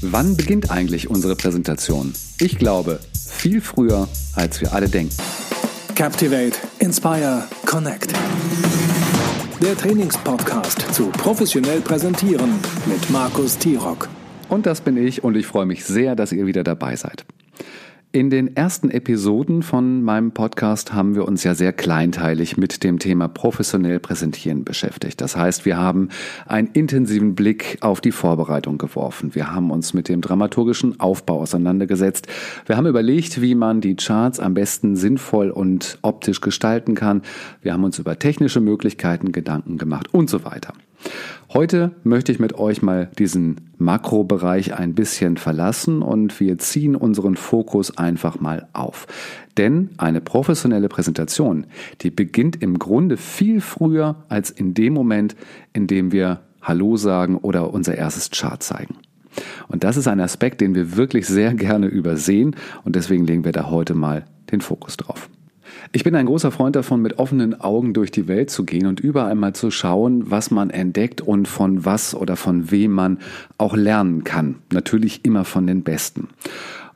Wann beginnt eigentlich unsere Präsentation? Ich glaube, viel früher, als wir alle denken. Captivate, Inspire, Connect. Der Trainingspodcast zu professionell präsentieren mit Markus Tirock. Und das bin ich und ich freue mich sehr, dass ihr wieder dabei seid. In den ersten Episoden von meinem Podcast haben wir uns ja sehr kleinteilig mit dem Thema professionell präsentieren beschäftigt. Das heißt, wir haben einen intensiven Blick auf die Vorbereitung geworfen. Wir haben uns mit dem dramaturgischen Aufbau auseinandergesetzt. Wir haben überlegt, wie man die Charts am besten sinnvoll und optisch gestalten kann. Wir haben uns über technische Möglichkeiten Gedanken gemacht und so weiter. Heute möchte ich mit euch mal diesen Makrobereich ein bisschen verlassen und wir ziehen unseren Fokus einfach mal auf. Denn eine professionelle Präsentation, die beginnt im Grunde viel früher als in dem Moment, in dem wir Hallo sagen oder unser erstes Chart zeigen. Und das ist ein Aspekt, den wir wirklich sehr gerne übersehen und deswegen legen wir da heute mal den Fokus drauf. Ich bin ein großer Freund davon, mit offenen Augen durch die Welt zu gehen und überall mal zu schauen, was man entdeckt und von was oder von wem man auch lernen kann. Natürlich immer von den Besten.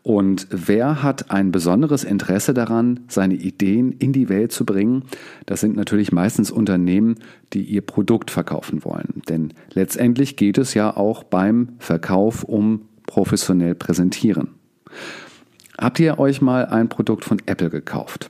Und wer hat ein besonderes Interesse daran, seine Ideen in die Welt zu bringen? Das sind natürlich meistens Unternehmen, die ihr Produkt verkaufen wollen. Denn letztendlich geht es ja auch beim Verkauf um professionell präsentieren. Habt ihr euch mal ein Produkt von Apple gekauft?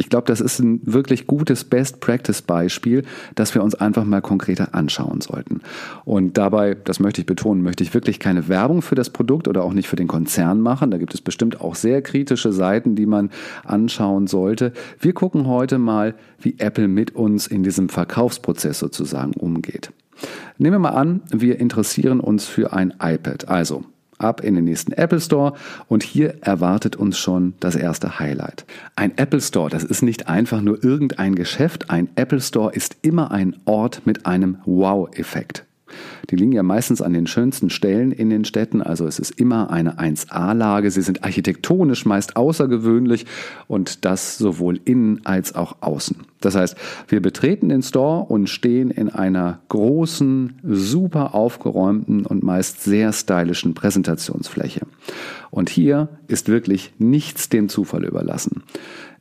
Ich glaube, das ist ein wirklich gutes Best-Practice-Beispiel, das wir uns einfach mal konkreter anschauen sollten. Und dabei, das möchte ich betonen, möchte ich wirklich keine Werbung für das Produkt oder auch nicht für den Konzern machen. Da gibt es bestimmt auch sehr kritische Seiten, die man anschauen sollte. Wir gucken heute mal, wie Apple mit uns in diesem Verkaufsprozess sozusagen umgeht. Nehmen wir mal an, wir interessieren uns für ein iPad. Also, ab in den nächsten Apple Store und hier erwartet uns schon das erste Highlight. Ein Apple Store, das ist nicht einfach nur irgendein Geschäft, ein Apple Store ist immer ein Ort mit einem Wow-Effekt. Die liegen ja meistens an den schönsten Stellen in den Städten, also es ist immer eine 1A-Lage. Sie sind architektonisch meist außergewöhnlich und das sowohl innen als auch außen. Das heißt, wir betreten den Store und stehen in einer großen, super aufgeräumten und meist sehr stylischen Präsentationsfläche. Und hier ist wirklich nichts dem Zufall überlassen.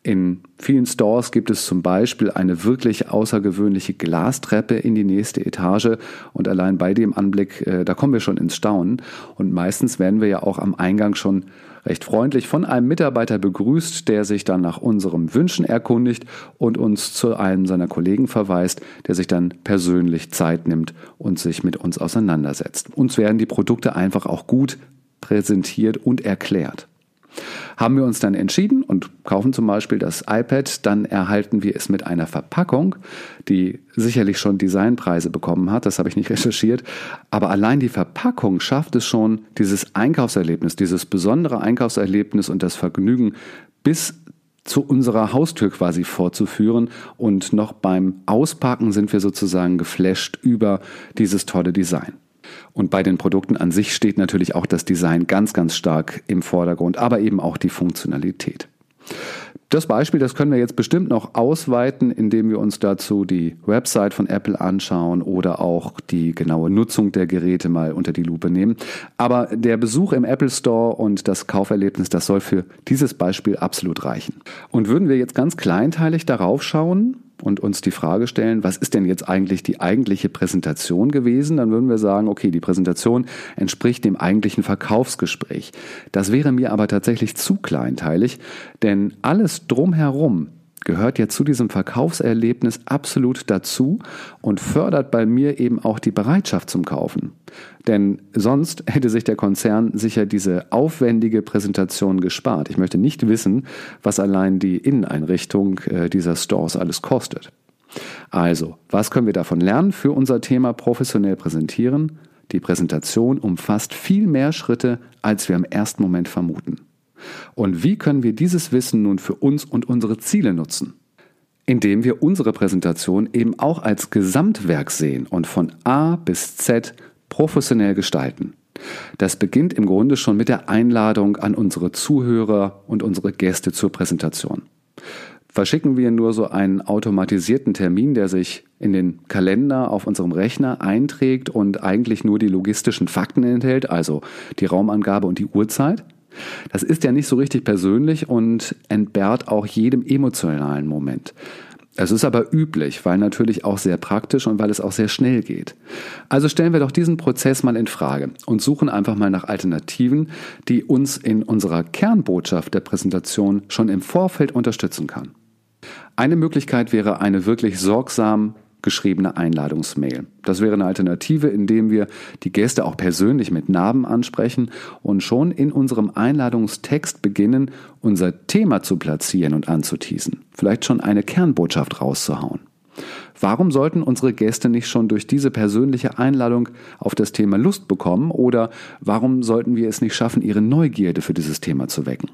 In vielen Stores gibt es zum Beispiel eine wirklich außergewöhnliche Glastreppe in die nächste Etage und allein bei dem Anblick, äh, da kommen wir schon ins Staunen und meistens werden wir ja auch am Eingang schon recht freundlich von einem Mitarbeiter begrüßt, der sich dann nach unseren Wünschen erkundigt und uns zu einem seiner Kollegen verweist, der sich dann persönlich Zeit nimmt und sich mit uns auseinandersetzt. Uns werden die Produkte einfach auch gut präsentiert und erklärt. Haben wir uns dann entschieden und kaufen zum Beispiel das iPad, dann erhalten wir es mit einer Verpackung, die sicherlich schon Designpreise bekommen hat, das habe ich nicht recherchiert, aber allein die Verpackung schafft es schon, dieses Einkaufserlebnis, dieses besondere Einkaufserlebnis und das Vergnügen bis zu unserer Haustür quasi vorzuführen und noch beim Auspacken sind wir sozusagen geflasht über dieses tolle Design. Und bei den Produkten an sich steht natürlich auch das Design ganz, ganz stark im Vordergrund, aber eben auch die Funktionalität. Das Beispiel, das können wir jetzt bestimmt noch ausweiten, indem wir uns dazu die Website von Apple anschauen oder auch die genaue Nutzung der Geräte mal unter die Lupe nehmen. Aber der Besuch im Apple Store und das Kauferlebnis, das soll für dieses Beispiel absolut reichen. Und würden wir jetzt ganz kleinteilig darauf schauen, und uns die Frage stellen, was ist denn jetzt eigentlich die eigentliche Präsentation gewesen, dann würden wir sagen, okay, die Präsentation entspricht dem eigentlichen Verkaufsgespräch. Das wäre mir aber tatsächlich zu kleinteilig, denn alles drumherum gehört ja zu diesem Verkaufserlebnis absolut dazu und fördert bei mir eben auch die Bereitschaft zum Kaufen. Denn sonst hätte sich der Konzern sicher diese aufwendige Präsentation gespart. Ich möchte nicht wissen, was allein die Inneneinrichtung äh, dieser Stores alles kostet. Also, was können wir davon lernen für unser Thema professionell präsentieren? Die Präsentation umfasst viel mehr Schritte, als wir im ersten Moment vermuten. Und wie können wir dieses Wissen nun für uns und unsere Ziele nutzen? Indem wir unsere Präsentation eben auch als Gesamtwerk sehen und von A bis Z professionell gestalten. Das beginnt im Grunde schon mit der Einladung an unsere Zuhörer und unsere Gäste zur Präsentation. Verschicken wir nur so einen automatisierten Termin, der sich in den Kalender auf unserem Rechner einträgt und eigentlich nur die logistischen Fakten enthält, also die Raumangabe und die Uhrzeit? Das ist ja nicht so richtig persönlich und entbehrt auch jedem emotionalen Moment. Es ist aber üblich, weil natürlich auch sehr praktisch und weil es auch sehr schnell geht. Also stellen wir doch diesen Prozess mal in Frage und suchen einfach mal nach Alternativen, die uns in unserer Kernbotschaft der Präsentation schon im Vorfeld unterstützen kann. Eine Möglichkeit wäre eine wirklich sorgsam geschriebene Einladungsmail. Das wäre eine Alternative, indem wir die Gäste auch persönlich mit Namen ansprechen und schon in unserem Einladungstext beginnen, unser Thema zu platzieren und anzuteasen. Vielleicht schon eine Kernbotschaft rauszuhauen. Warum sollten unsere Gäste nicht schon durch diese persönliche Einladung auf das Thema Lust bekommen oder warum sollten wir es nicht schaffen, ihre Neugierde für dieses Thema zu wecken?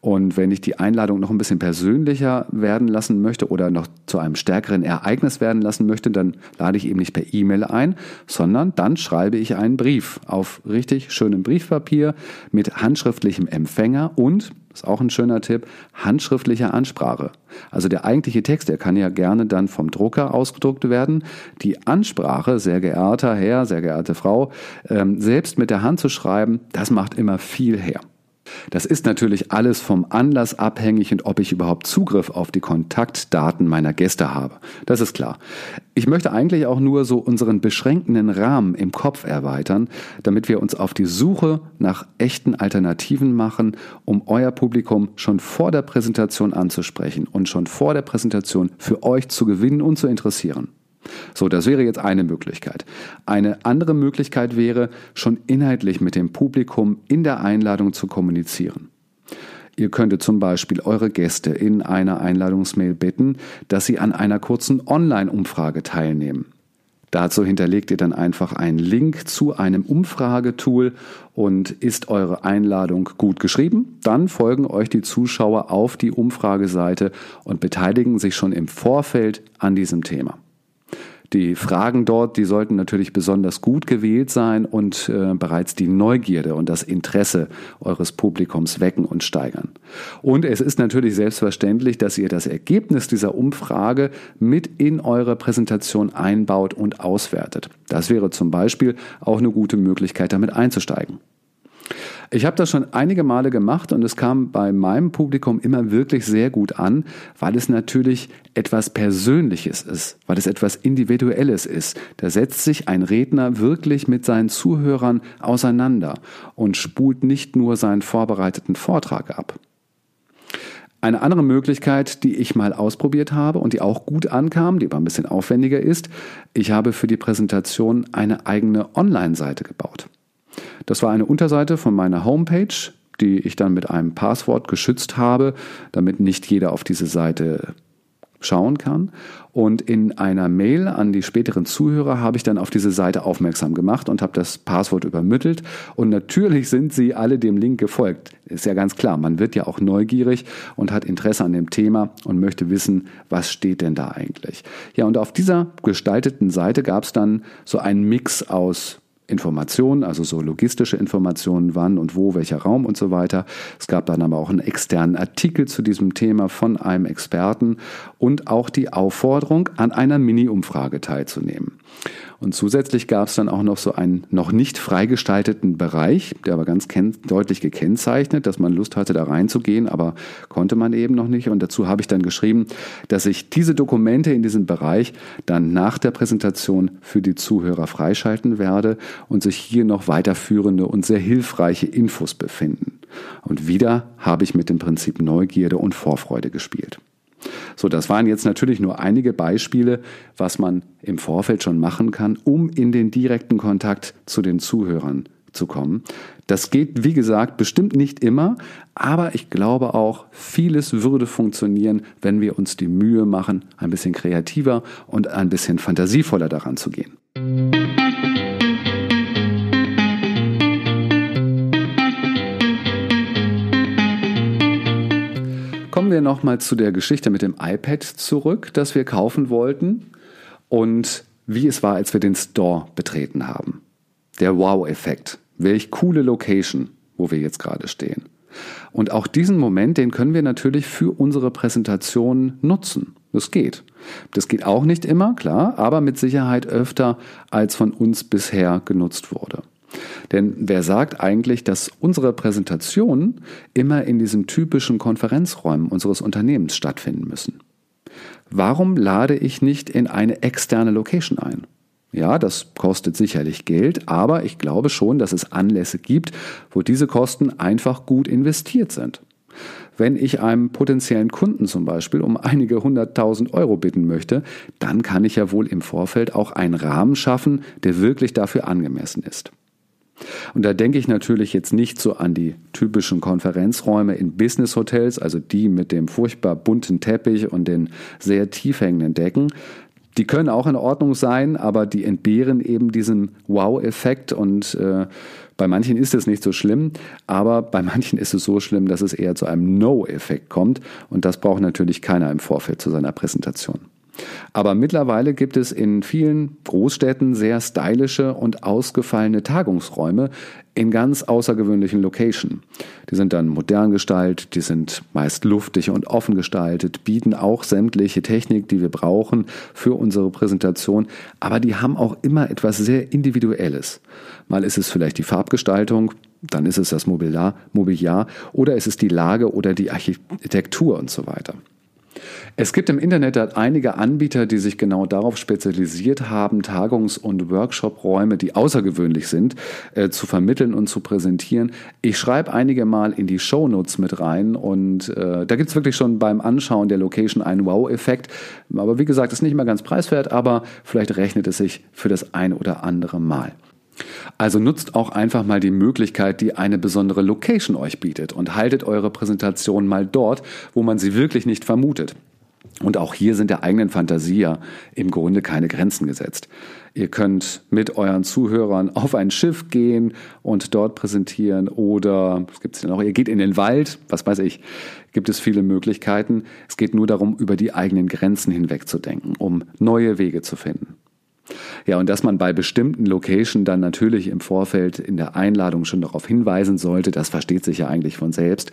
Und wenn ich die Einladung noch ein bisschen persönlicher werden lassen möchte oder noch zu einem stärkeren Ereignis werden lassen möchte, dann lade ich eben nicht per E-Mail ein, sondern dann schreibe ich einen Brief auf richtig schönem Briefpapier mit handschriftlichem Empfänger und, ist auch ein schöner Tipp, handschriftlicher Ansprache. Also der eigentliche Text, der kann ja gerne dann vom Drucker ausgedruckt werden. Die Ansprache, sehr geehrter Herr, sehr geehrte Frau, ähm, selbst mit der Hand zu schreiben, das macht immer viel her. Das ist natürlich alles vom Anlass abhängig und ob ich überhaupt Zugriff auf die Kontaktdaten meiner Gäste habe. Das ist klar. Ich möchte eigentlich auch nur so unseren beschränkenden Rahmen im Kopf erweitern, damit wir uns auf die Suche nach echten Alternativen machen, um euer Publikum schon vor der Präsentation anzusprechen und schon vor der Präsentation für euch zu gewinnen und zu interessieren. So, das wäre jetzt eine Möglichkeit. Eine andere Möglichkeit wäre, schon inhaltlich mit dem Publikum in der Einladung zu kommunizieren. Ihr könntet zum Beispiel eure Gäste in einer Einladungsmail bitten, dass sie an einer kurzen Online-Umfrage teilnehmen. Dazu hinterlegt ihr dann einfach einen Link zu einem Umfragetool und ist eure Einladung gut geschrieben, dann folgen euch die Zuschauer auf die Umfrageseite und beteiligen sich schon im Vorfeld an diesem Thema. Die Fragen dort, die sollten natürlich besonders gut gewählt sein und äh, bereits die Neugierde und das Interesse eures Publikums wecken und steigern. Und es ist natürlich selbstverständlich, dass ihr das Ergebnis dieser Umfrage mit in eure Präsentation einbaut und auswertet. Das wäre zum Beispiel auch eine gute Möglichkeit, damit einzusteigen. Ich habe das schon einige Male gemacht und es kam bei meinem Publikum immer wirklich sehr gut an, weil es natürlich etwas Persönliches ist, weil es etwas Individuelles ist. Da setzt sich ein Redner wirklich mit seinen Zuhörern auseinander und spult nicht nur seinen vorbereiteten Vortrag ab. Eine andere Möglichkeit, die ich mal ausprobiert habe und die auch gut ankam, die aber ein bisschen aufwendiger ist, ich habe für die Präsentation eine eigene Online-Seite gebaut. Das war eine Unterseite von meiner Homepage, die ich dann mit einem Passwort geschützt habe, damit nicht jeder auf diese Seite schauen kann. Und in einer Mail an die späteren Zuhörer habe ich dann auf diese Seite aufmerksam gemacht und habe das Passwort übermittelt. Und natürlich sind sie alle dem Link gefolgt. Ist ja ganz klar, man wird ja auch neugierig und hat Interesse an dem Thema und möchte wissen, was steht denn da eigentlich. Ja, und auf dieser gestalteten Seite gab es dann so einen Mix aus Informationen, also so logistische Informationen, wann und wo, welcher Raum und so weiter. Es gab dann aber auch einen externen Artikel zu diesem Thema von einem Experten und auch die Aufforderung, an einer Mini-Umfrage teilzunehmen. Und zusätzlich gab es dann auch noch so einen noch nicht freigestalteten Bereich, der aber ganz deutlich gekennzeichnet, dass man Lust hatte, da reinzugehen, aber konnte man eben noch nicht. Und dazu habe ich dann geschrieben, dass ich diese Dokumente in diesem Bereich dann nach der Präsentation für die Zuhörer freischalten werde und sich hier noch weiterführende und sehr hilfreiche Infos befinden. Und wieder habe ich mit dem Prinzip Neugierde und Vorfreude gespielt. So, das waren jetzt natürlich nur einige Beispiele, was man im Vorfeld schon machen kann, um in den direkten Kontakt zu den Zuhörern zu kommen. Das geht, wie gesagt, bestimmt nicht immer, aber ich glaube auch, vieles würde funktionieren, wenn wir uns die Mühe machen, ein bisschen kreativer und ein bisschen fantasievoller daran zu gehen. Kommen wir nochmal zu der Geschichte mit dem iPad zurück, das wir kaufen wollten und wie es war, als wir den Store betreten haben. Der Wow-Effekt. Welch coole Location, wo wir jetzt gerade stehen. Und auch diesen Moment, den können wir natürlich für unsere Präsentation nutzen. Das geht. Das geht auch nicht immer, klar, aber mit Sicherheit öfter, als von uns bisher genutzt wurde. Denn wer sagt eigentlich, dass unsere Präsentationen immer in diesen typischen Konferenzräumen unseres Unternehmens stattfinden müssen? Warum lade ich nicht in eine externe Location ein? Ja, das kostet sicherlich Geld, aber ich glaube schon, dass es Anlässe gibt, wo diese Kosten einfach gut investiert sind. Wenn ich einem potenziellen Kunden zum Beispiel um einige hunderttausend Euro bitten möchte, dann kann ich ja wohl im Vorfeld auch einen Rahmen schaffen, der wirklich dafür angemessen ist. Und da denke ich natürlich jetzt nicht so an die typischen Konferenzräume in Business-Hotels, also die mit dem furchtbar bunten Teppich und den sehr tief hängenden Decken. Die können auch in Ordnung sein, aber die entbehren eben diesem Wow-Effekt und äh, bei manchen ist es nicht so schlimm, aber bei manchen ist es so schlimm, dass es eher zu einem No-Effekt kommt und das braucht natürlich keiner im Vorfeld zu seiner Präsentation. Aber mittlerweile gibt es in vielen Großstädten sehr stylische und ausgefallene Tagungsräume in ganz außergewöhnlichen Locations. Die sind dann modern gestaltet, die sind meist luftig und offen gestaltet, bieten auch sämtliche Technik, die wir brauchen für unsere Präsentation, aber die haben auch immer etwas sehr Individuelles. Mal ist es vielleicht die Farbgestaltung, dann ist es das Mobiliar, Mobiliar oder ist es die Lage oder die Architektur und so weiter. Es gibt im Internet einige Anbieter, die sich genau darauf spezialisiert haben, Tagungs- und Workshop-Räume, die außergewöhnlich sind, äh, zu vermitteln und zu präsentieren. Ich schreibe einige mal in die Shownotes mit rein und äh, da gibt es wirklich schon beim Anschauen der Location einen Wow-Effekt. Aber wie gesagt, ist nicht immer ganz preiswert, aber vielleicht rechnet es sich für das ein oder andere Mal. Also nutzt auch einfach mal die Möglichkeit, die eine besondere Location euch bietet und haltet eure Präsentation mal dort, wo man sie wirklich nicht vermutet. Und auch hier sind der eigenen Fantasie ja im Grunde keine Grenzen gesetzt. Ihr könnt mit euren Zuhörern auf ein Schiff gehen und dort präsentieren oder, was gibt es noch, ihr geht in den Wald, was weiß ich, gibt es viele Möglichkeiten. Es geht nur darum, über die eigenen Grenzen hinwegzudenken, um neue Wege zu finden. Ja, und dass man bei bestimmten Locations dann natürlich im Vorfeld in der Einladung schon darauf hinweisen sollte, das versteht sich ja eigentlich von selbst,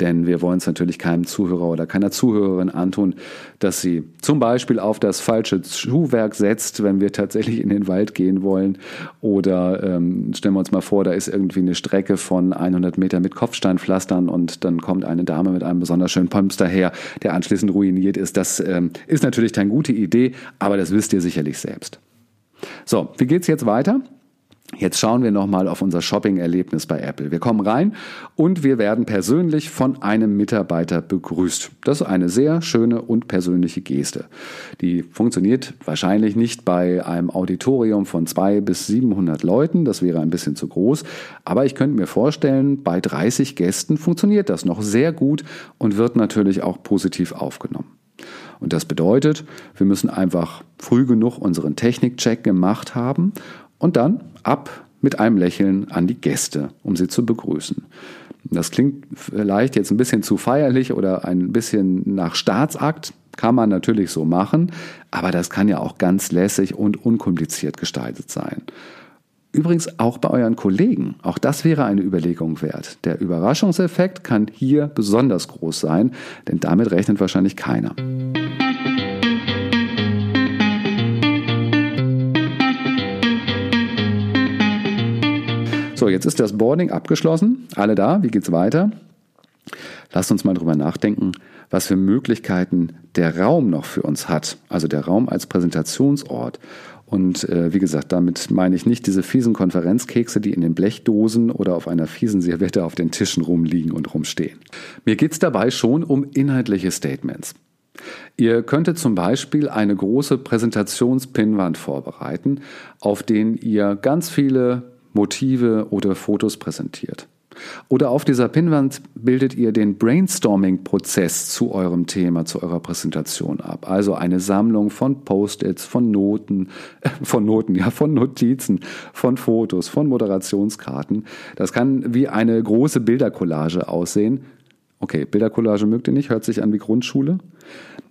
denn wir wollen es natürlich keinem Zuhörer oder keiner Zuhörerin antun, dass sie zum Beispiel auf das falsche Schuhwerk setzt, wenn wir tatsächlich in den Wald gehen wollen oder ähm, stellen wir uns mal vor, da ist irgendwie eine Strecke von 100 Meter mit Kopfsteinpflastern und dann kommt eine Dame mit einem besonders schönen Pomps daher, der anschließend ruiniert ist. Das ähm, ist natürlich keine gute Idee, aber das wisst ihr sicherlich selbst. So, wie geht's jetzt weiter? Jetzt schauen wir nochmal auf unser Shopping-Erlebnis bei Apple. Wir kommen rein und wir werden persönlich von einem Mitarbeiter begrüßt. Das ist eine sehr schöne und persönliche Geste. Die funktioniert wahrscheinlich nicht bei einem Auditorium von zwei bis 700 Leuten. Das wäre ein bisschen zu groß. Aber ich könnte mir vorstellen, bei 30 Gästen funktioniert das noch sehr gut und wird natürlich auch positiv aufgenommen. Und das bedeutet, wir müssen einfach früh genug unseren Technikcheck gemacht haben und dann ab mit einem Lächeln an die Gäste, um sie zu begrüßen. Das klingt vielleicht jetzt ein bisschen zu feierlich oder ein bisschen nach Staatsakt, kann man natürlich so machen, aber das kann ja auch ganz lässig und unkompliziert gestaltet sein. Übrigens auch bei euren Kollegen. Auch das wäre eine Überlegung wert. Der Überraschungseffekt kann hier besonders groß sein, denn damit rechnet wahrscheinlich keiner. So, jetzt ist das Boarding abgeschlossen. Alle da, wie geht's weiter? Lasst uns mal drüber nachdenken, was für Möglichkeiten der Raum noch für uns hat. Also der Raum als Präsentationsort und äh, wie gesagt, damit meine ich nicht diese fiesen Konferenzkekse, die in den Blechdosen oder auf einer fiesen Serviette auf den Tischen rumliegen und rumstehen. Mir geht es dabei schon um inhaltliche Statements. Ihr könntet zum Beispiel eine große Präsentationspinwand vorbereiten, auf denen ihr ganz viele Motive oder Fotos präsentiert. Oder auf dieser Pinwand bildet ihr den Brainstorming-Prozess zu eurem Thema, zu eurer Präsentation ab. Also eine Sammlung von Post-its, von Noten, von Noten, ja, von Notizen, von Fotos, von Moderationskarten. Das kann wie eine große Bildercollage aussehen. Okay, Bildercollage mögt ihr nicht, hört sich an wie Grundschule.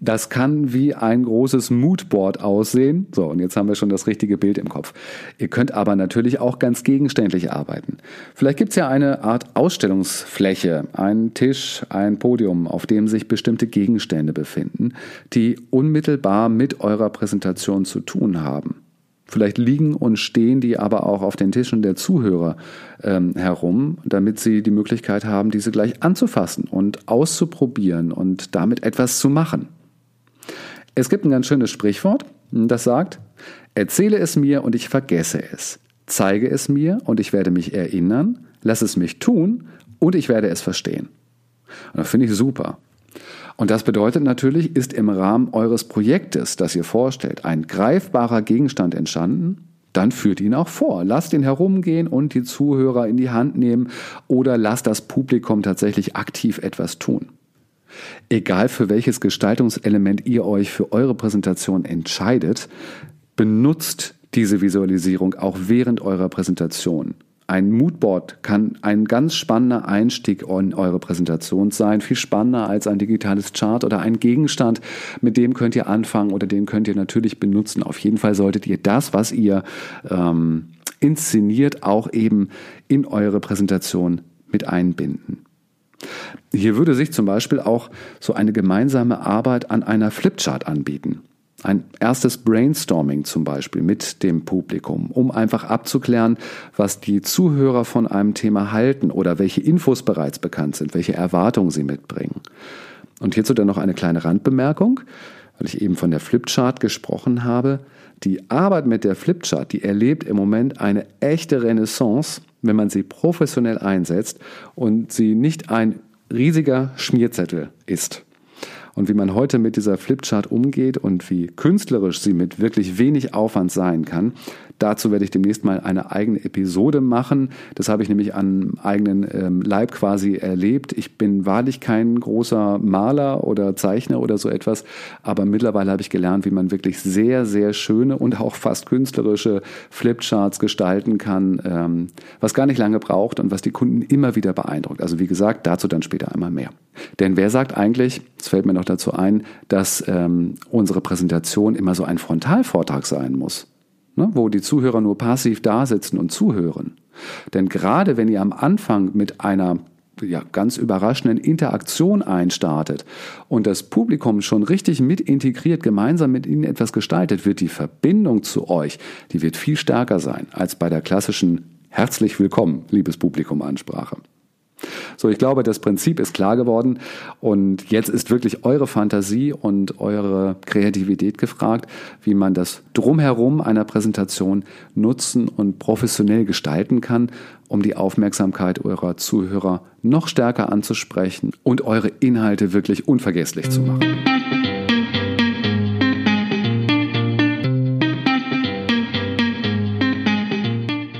Das kann wie ein großes Moodboard aussehen. So, und jetzt haben wir schon das richtige Bild im Kopf. Ihr könnt aber natürlich auch ganz gegenständlich arbeiten. Vielleicht gibt es ja eine Art Ausstellungsfläche, einen Tisch, ein Podium, auf dem sich bestimmte Gegenstände befinden, die unmittelbar mit eurer Präsentation zu tun haben. Vielleicht liegen und stehen die aber auch auf den Tischen der Zuhörer ähm, herum, damit sie die Möglichkeit haben, diese gleich anzufassen und auszuprobieren und damit etwas zu machen. Es gibt ein ganz schönes Sprichwort, das sagt, erzähle es mir und ich vergesse es. Zeige es mir und ich werde mich erinnern, lass es mich tun und ich werde es verstehen. Und das finde ich super. Und das bedeutet natürlich, ist im Rahmen eures Projektes, das ihr vorstellt, ein greifbarer Gegenstand entstanden, dann führt ihn auch vor. Lasst ihn herumgehen und die Zuhörer in die Hand nehmen oder lasst das Publikum tatsächlich aktiv etwas tun. Egal für welches Gestaltungselement ihr euch für eure Präsentation entscheidet, benutzt diese Visualisierung auch während eurer Präsentation. Ein Moodboard kann ein ganz spannender Einstieg in eure Präsentation sein, viel spannender als ein digitales Chart oder ein Gegenstand, mit dem könnt ihr anfangen oder den könnt ihr natürlich benutzen. Auf jeden Fall solltet ihr das, was ihr ähm, inszeniert, auch eben in eure Präsentation mit einbinden. Hier würde sich zum Beispiel auch so eine gemeinsame Arbeit an einer Flipchart anbieten. Ein erstes Brainstorming zum Beispiel mit dem Publikum, um einfach abzuklären, was die Zuhörer von einem Thema halten oder welche Infos bereits bekannt sind, welche Erwartungen sie mitbringen. Und hierzu dann noch eine kleine Randbemerkung, weil ich eben von der Flipchart gesprochen habe. Die Arbeit mit der Flipchart, die erlebt im Moment eine echte Renaissance, wenn man sie professionell einsetzt und sie nicht ein riesiger Schmierzettel ist und wie man heute mit dieser Flipchart umgeht und wie künstlerisch sie mit wirklich wenig Aufwand sein kann. Dazu werde ich demnächst mal eine eigene Episode machen. Das habe ich nämlich an eigenen ähm, Leib quasi erlebt. Ich bin wahrlich kein großer Maler oder Zeichner oder so etwas, aber mittlerweile habe ich gelernt, wie man wirklich sehr, sehr schöne und auch fast künstlerische Flipcharts gestalten kann, ähm, was gar nicht lange braucht und was die Kunden immer wieder beeindruckt. Also wie gesagt, dazu dann später einmal mehr. Denn wer sagt eigentlich, es fällt mir noch dazu ein, dass ähm, unsere Präsentation immer so ein Frontalvortrag sein muss, ne? wo die Zuhörer nur passiv da sitzen und zuhören. Denn gerade wenn ihr am Anfang mit einer ja, ganz überraschenden Interaktion einstartet und das Publikum schon richtig mit integriert, gemeinsam mit ihnen etwas gestaltet, wird die Verbindung zu euch, die wird viel stärker sein als bei der klassischen Herzlich willkommen, liebes Publikum Ansprache. So, ich glaube, das Prinzip ist klar geworden und jetzt ist wirklich eure Fantasie und eure Kreativität gefragt, wie man das Drumherum einer Präsentation nutzen und professionell gestalten kann, um die Aufmerksamkeit eurer Zuhörer noch stärker anzusprechen und eure Inhalte wirklich unvergesslich zu machen.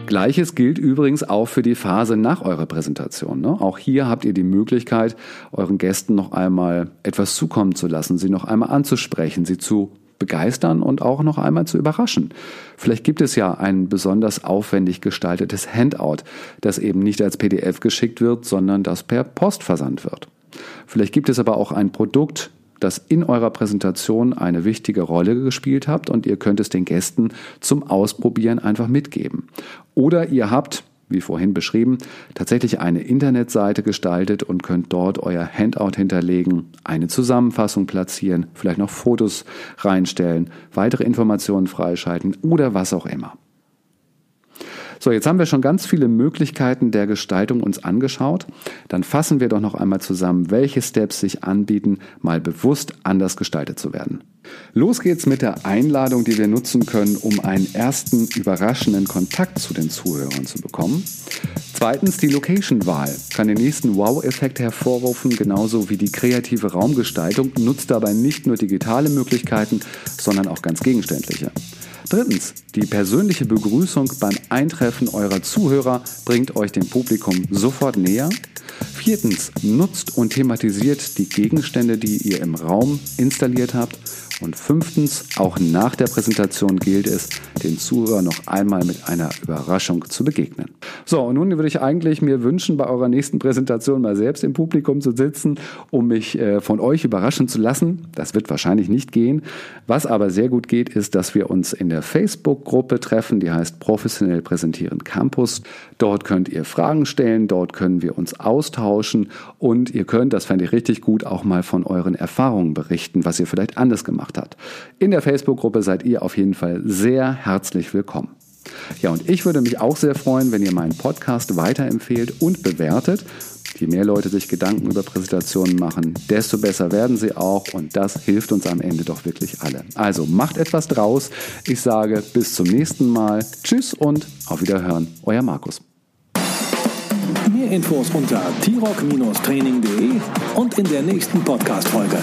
Gleiches gilt übrigens auch für die Phase nach eurer Präsentation. Ne? Auch hier habt ihr die Möglichkeit, euren Gästen noch einmal etwas zukommen zu lassen, sie noch einmal anzusprechen, sie zu begeistern und auch noch einmal zu überraschen. Vielleicht gibt es ja ein besonders aufwendig gestaltetes Handout, das eben nicht als PDF geschickt wird, sondern das per Post versandt wird. Vielleicht gibt es aber auch ein Produkt, das in eurer Präsentation eine wichtige Rolle gespielt habt und ihr könnt es den Gästen zum Ausprobieren einfach mitgeben. Oder ihr habt, wie vorhin beschrieben, tatsächlich eine Internetseite gestaltet und könnt dort euer Handout hinterlegen, eine Zusammenfassung platzieren, vielleicht noch Fotos reinstellen, weitere Informationen freischalten oder was auch immer. So, jetzt haben wir schon ganz viele Möglichkeiten der Gestaltung uns angeschaut. Dann fassen wir doch noch einmal zusammen, welche Steps sich anbieten, mal bewusst anders gestaltet zu werden. Los geht's mit der Einladung, die wir nutzen können, um einen ersten überraschenden Kontakt zu den Zuhörern zu bekommen. Zweitens, die Location-Wahl kann den nächsten Wow-Effekt hervorrufen, genauso wie die kreative Raumgestaltung, nutzt dabei nicht nur digitale Möglichkeiten, sondern auch ganz gegenständliche. Drittens, die persönliche Begrüßung beim Eintreffen eurer Zuhörer bringt euch dem Publikum sofort näher. Viertens, nutzt und thematisiert die Gegenstände, die ihr im Raum installiert habt. Und fünftens, auch nach der Präsentation gilt es, den Zuhörer noch einmal mit einer Überraschung zu begegnen. So, und nun würde ich eigentlich mir wünschen, bei eurer nächsten Präsentation mal selbst im Publikum zu sitzen, um mich äh, von euch überraschen zu lassen. Das wird wahrscheinlich nicht gehen. Was aber sehr gut geht, ist, dass wir uns in der Facebook-Gruppe treffen, die heißt Professionell Präsentieren Campus. Dort könnt ihr Fragen stellen, dort können wir uns austauschen und ihr könnt, das fände ich richtig gut, auch mal von euren Erfahrungen berichten, was ihr vielleicht anders gemacht habt. In der Facebook-Gruppe seid ihr auf jeden Fall sehr herzlich willkommen. Ja, und ich würde mich auch sehr freuen, wenn ihr meinen Podcast weiterempfehlt und bewertet. Je mehr Leute sich Gedanken über Präsentationen machen, desto besser werden sie auch und das hilft uns am Ende doch wirklich alle. Also macht etwas draus. Ich sage bis zum nächsten Mal. Tschüss und auf Wiederhören. Euer Markus. Mehr Infos unter t-rock-training.de und in der nächsten Podcast-Folge.